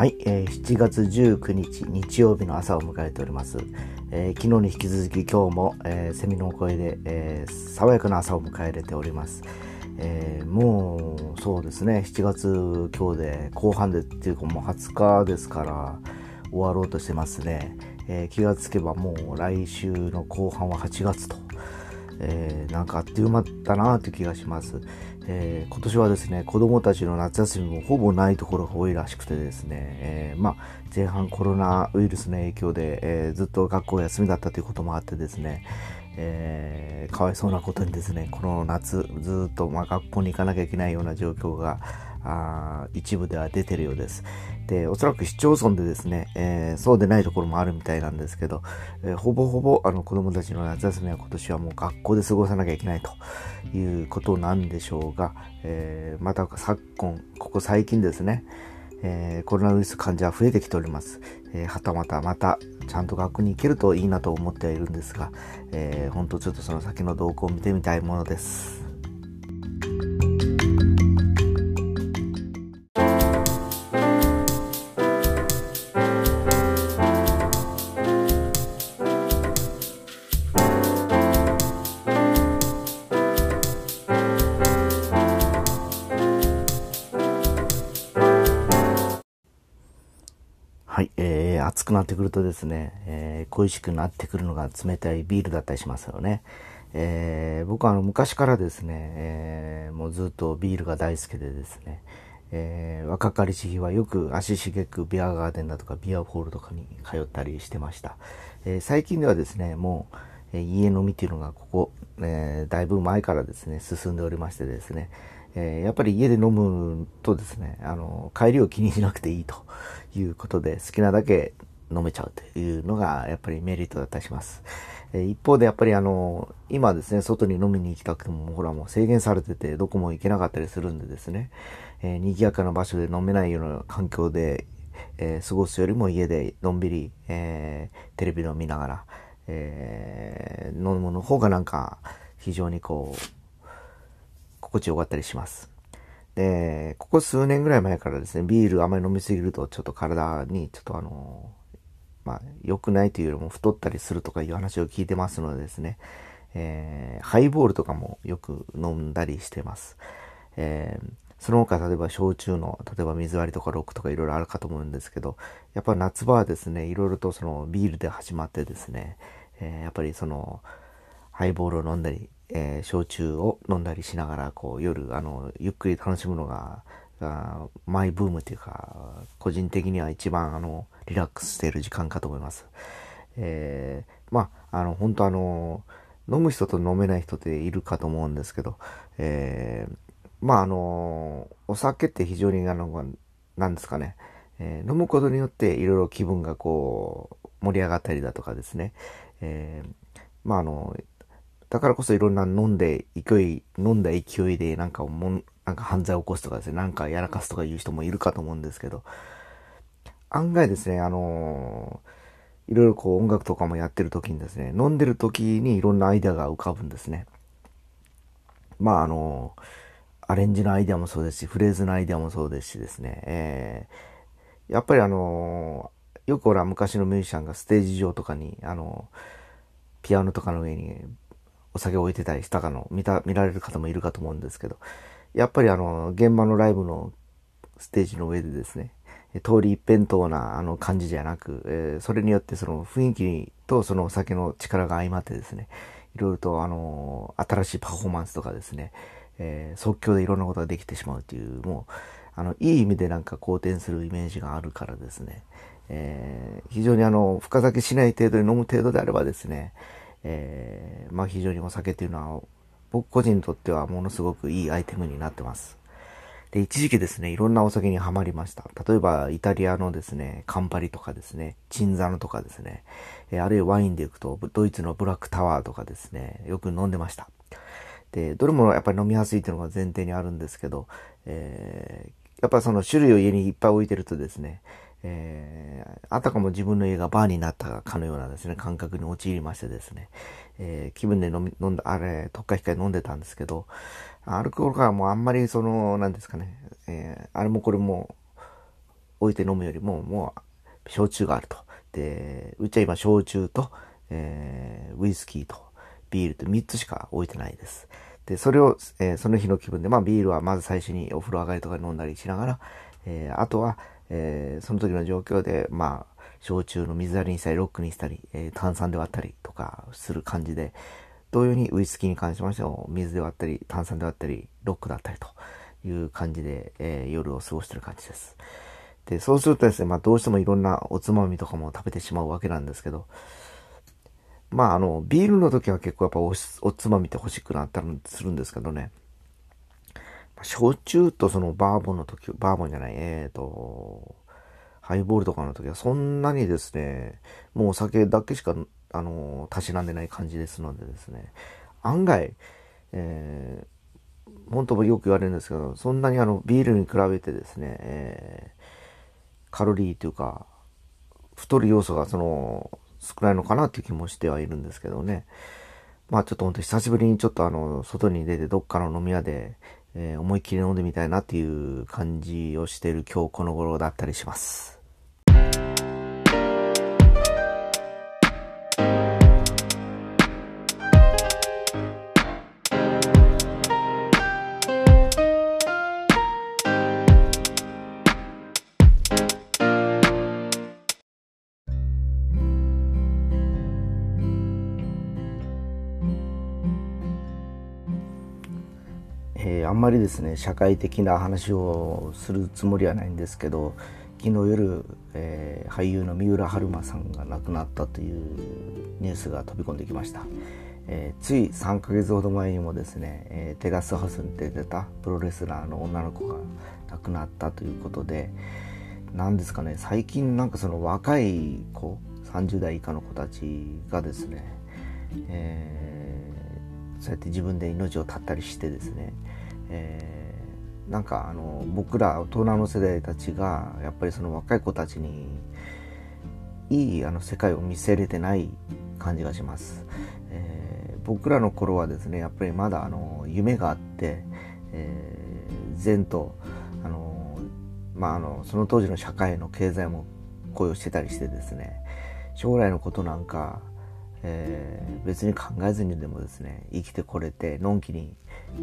はい、えー、7月19日日曜日の朝を迎えております。えー、昨日に引き続き今日も、えー、セミの声で、えー、爽やかな朝を迎えれております。えー、もうそうですね、7月今日で後半でっていうかもう20日ですから終わろうとしてますね。え、気がつけばもう来週の後半は8月と。えー、なんかあっという間だなという気がします。えー、今年はですね、子供たちの夏休みもほぼないところが多いらしくてですね、えー、まあ、前半コロナウイルスの影響で、えー、ずっと学校休みだったということもあってですね、えー、かわいそうなことにですね、この夏ずっと、まあ、学校に行かなきゃいけないような状況があ一部では出てるようです。で、おそらく市町村でですね、えー、そうでないところもあるみたいなんですけど、えー、ほぼほぼあの子供たちの夏休みは今年はもう学校で過ごさなきゃいけないということなんでしょうが、えー、また昨今、ここ最近ですね、えー、コロナウイルス患者は増えてきております。えー、はたまたまたちゃんと学校に行けるといいなと思ってはいるんですが、えー、本当ちょっとその先の動向を見てみたいものです。くなってくるとですね、えー、恋しくなってくるのが冷たいビールだったりしますよね。えー、僕はあの昔からですね、えー、もうずっとビールが大好きでですね、えー、若かりし日はよく足しげくビアガーデンだとかビアホールとかに通ったりしてました。えー、最近ではですね、もう、えー、家飲みっていうのがここ、えー、だいぶ前からですね、進んでおりましてですね、えー、やっぱり家で飲むとですね、あの、帰りを気にしなくていいということで、好きなだけ飲めちゃうというのが、やっぱりメリットだったりします。え、一方でやっぱりあの、今ですね、外に飲みに行きたくても、ほらもう制限されてて、どこも行けなかったりするんでですね、えー、賑やかな場所で飲めないような環境で、えー、過ごすよりも家でのんびり、えー、テレビを見ながら、えー、飲むの方がなんか、非常にこう、心地よかったりします。で、ここ数年ぐらい前からですね、ビールあまり飲みすぎるとちょっと体にちょっとあの、まあ、良くないというよりも太ったりするとかいう話を聞いてますのでですね、えー、ハイボールとかもよく飲んだりしてます。えー、その他、例えば焼酎の、例えば水割りとかロックとかいろいろあるかと思うんですけど、やっぱ夏場はですね、いろいろとそのビールで始まってですね、えー、やっぱりその、ハイボールを飲んだり、えー、焼酎を飲んだりしながら、こう、夜、あの、ゆっくり楽しむのが、がマイブームっていうか、個人的には一番、あの、リラックスしている時間かと思います。えー、まあ、あの、本当あの、飲む人と飲めない人っているかと思うんですけど、えー、まあ、あの、お酒って非常に、あの、なんですかね、えー、飲むことによっていろいろ気分がこう、盛り上がったりだとかですね、えー、まあ、あの、だからこそいろんな飲んで、勢い、飲んだ勢いでなんかも、なんか犯罪を起こすとかですね、なんかやらかすとかいう人もいるかと思うんですけど、案外ですね、あのー、いろいろこう音楽とかもやってる時にですね、飲んでる時にいろんなアイデアが浮かぶんですね。まああのー、アレンジのアイデアもそうですし、フレーズのアイデアもそうですしですね、えー、やっぱりあのー、よくほら昔のミュージシャンがステージ上とかに、あのピアノとかの上にお酒を置いてたりしたかの、見た、見られる方もいるかと思うんですけど、やっぱりあの、現場のライブのステージの上でですね、通り一辺倒なあの感じじゃなく、えー、それによってその雰囲気とそのお酒の力が相まってですね、いろいろとあの、新しいパフォーマンスとかですね、えー、即興でいろんなことができてしまうという、もう、あの、いい意味でなんか好転するイメージがあるからですね、えー、非常にあの、深酒しない程度に飲む程度であればですね、えー、まあ非常にお酒っていうのは僕個人にとってはものすごくいいアイテムになってます。で、一時期ですね、いろんなお酒にはまりました。例えば、イタリアのですね、カンパリとかですね、チンザノとかですね、え、あるいはワインで行くと、ドイツのブラックタワーとかですね、よく飲んでました。で、どれもやっぱり飲みやすいっていうのが前提にあるんですけど、えー、やっぱその種類を家にいっぱい置いてるとですね、えー、あたかも自分の家がバーになったかのようなですね、感覚に陥りましてですね、えー、気分で飲み、飲んだ、あれ、特化控え飲んでたんですけど、アルコールからもうあんまりその、なんですかね、えー、あれもこれも、置いて飲むよりも、もう、焼酎があると。で、うちは今、焼酎と、えー、ウイスキーと、ビールと3つしか置いてないです。で、それを、えー、その日の気分で、まあ、ビールはまず最初にお風呂上がりとか飲んだりしながら、えー、あとは、えー、その時の状況で、まあ、焼酎の水割りにしたり、ロックにしたり、えー、炭酸で割ったりとかする感じで、同様にウイスキーに関しましても、水で割ったり、炭酸で割ったり、ロックだったりという感じで、えー、夜を過ごしてる感じです。で、そうするとですね、まあどうしてもいろんなおつまみとかも食べてしまうわけなんですけど、まああの、ビールの時は結構やっぱおおつまみって欲しくなったりするんですけどね、焼酎とそのバーボンの時、バーボンじゃない、えっ、ー、と、ハイボールとかの時はそんなにですね、もうお酒だけしか、あの、たしなんでない感じですのでですね、案外、えー、本当もよく言われるんですけど、そんなにあの、ビールに比べてですね、えー、カロリーというか、太る要素がその、少ないのかなっていう気もしてはいるんですけどね。まあちょっと本当久しぶりにちょっとあの、外に出てどっかの飲み屋で、えー、思いっきり飲んでみたいなっていう感じをしている今日この頃だったりします。えー、あんまりですね社会的な話をするつもりはないんですけど昨日夜、えー、俳優の三浦春馬さんが亡くなったというニュースが飛び込んできました、えー、つい3ヶ月ほど前にもですね、えテラスハウスに出てたプロレスラーの女の子が亡くなったということで何ですかね最近なんかその若い子30代以下の子たちがですね、えーそうやって自分で命を絶ったりしてですね、えー、なんかあの僕ら大人の世代たちがやっぱりその若い子たちにいいあの世界を見せれてない感じがします、えー、僕らの頃はですねやっぱりまだあの夢があって、えー、善とあの、まあ、あのその当時の社会の経済も雇用してたりしてですね将来のことなんかえー、別に考えずにでもですね生きてこれてのんきに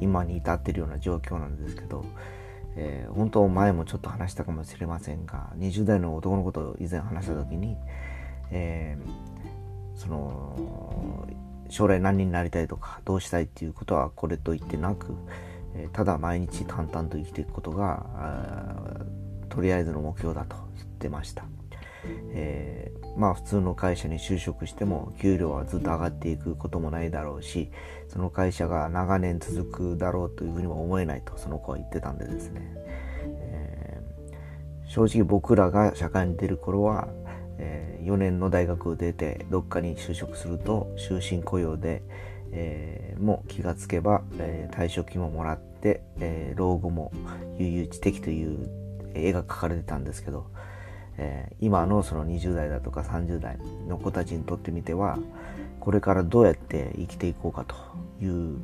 今に至ってるような状況なんですけど、えー、本当前もちょっと話したかもしれませんが20代の男の子と以前話した時に、えー、その将来何になりたいとかどうしたいっていうことはこれと言ってなく、えただ毎日淡々と生きていくことがとりあえずの目標だと言ってました。えー、まあ普通の会社に就職しても給料はずっと上がっていくこともないだろうしその会社が長年続くだろうというふうにも思えないとその子は言ってたんでですね、えー、正直僕らが社会に出る頃は、えー、4年の大学を出てどっかに就職すると終身雇用で、えー、もう気がつけば、えー、退職金ももらって、えー、老後も悠々自適という絵が描かれてたんですけど、えー、今のその20代だとか30代の子たちにとってみてはこれからどうやって生きていこうかという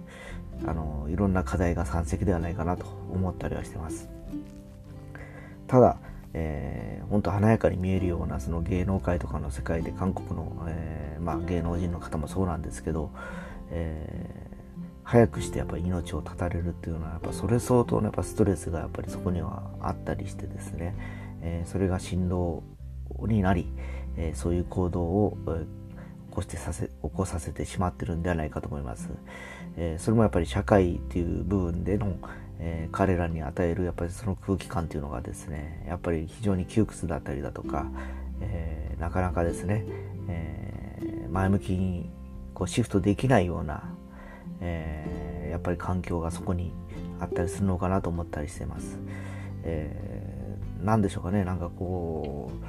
あのいろんな課題が山積ではないかなと思ったりはしてます。ただ、えー、本当華やかに見えるようなその芸能界とかの世界で韓国の、えー、まあ、芸能人の方もそうなんですけど、え早くしてやっぱり命を絶たれるっていうのはやっぱそれ相当のやっぱストレスがやっぱりそこにはあったりしてですね、え、それが振動になり、え、そういう行動を、起こしてさせ起こさせてしまってるんではないかと思います、えそれもやっぱり社会っていう部分での、え彼らに与えるやっぱりその空気感っていうのがですねやっぱり非常に窮屈だったりだとか、えなかなかですね、え前向きにこうシフトできないような、えやっぱり環境がそこにあったりするのかなと思ったりしてます。え何でしょうかねなんかこう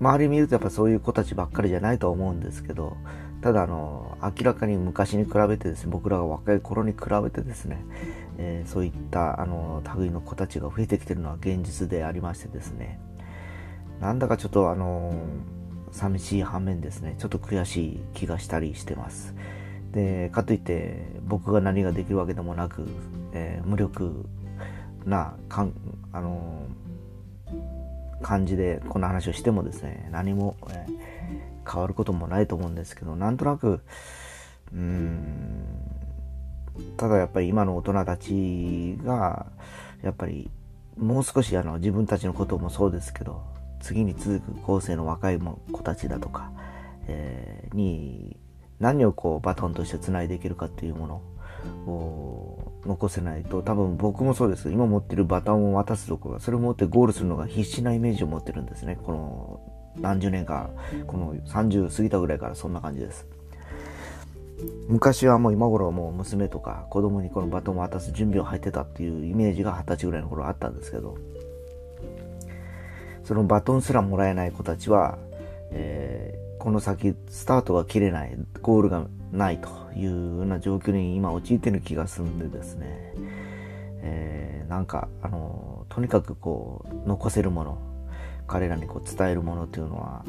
周り見るとやっぱそういう子たちばっかりじゃないとは思うんですけどただあの明らかに昔に比べてですね僕らが若い頃に比べてですね、えー、そういったあの類の子たちが増えてきてるのは現実でありましてですねなんだかちょっとあの寂しい反面ですねちょっと悔しい気がしたりしてます。でかといって僕が何ができるわけでもなく、えー、無力なかんあの感じでこの話をしてもですね何も、えー、変わることもないと思うんですけどなんとなくうんただやっぱり今の大人たちがやっぱりもう少しあの自分たちのこともそうですけど次に続く後世の若い子たちだとか、えー、に何をこうバトンとしてつないでいけるかっていうもの残せないと多分僕もそうです。今持ってるバトンを渡すところそれを持ってゴールするのが必死なイメージを持ってるんですね。この何十年かこの30過ぎたぐらいからそんな感じです。昔はもう今頃はもう娘とか子供にこのバトンを渡す準備を入ってたっていうイメージが二十歳ぐらいの頃あったんですけどそのバトンすらもらえない子たちは、えー、この先スタートが切れないゴールがないというような状況に今陥ってる気がするんでですね、えー、なんかあのとにかくこう残せるもの彼らにこう伝えるものというのは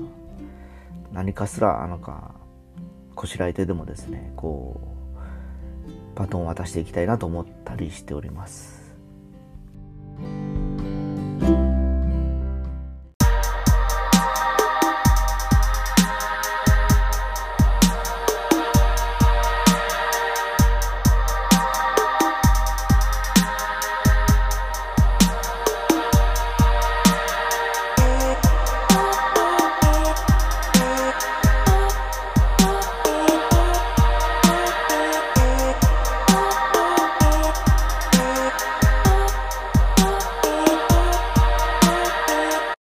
何かすらなんかこしらえてでもですねこうバトンを渡していきたいなと思ったりしております。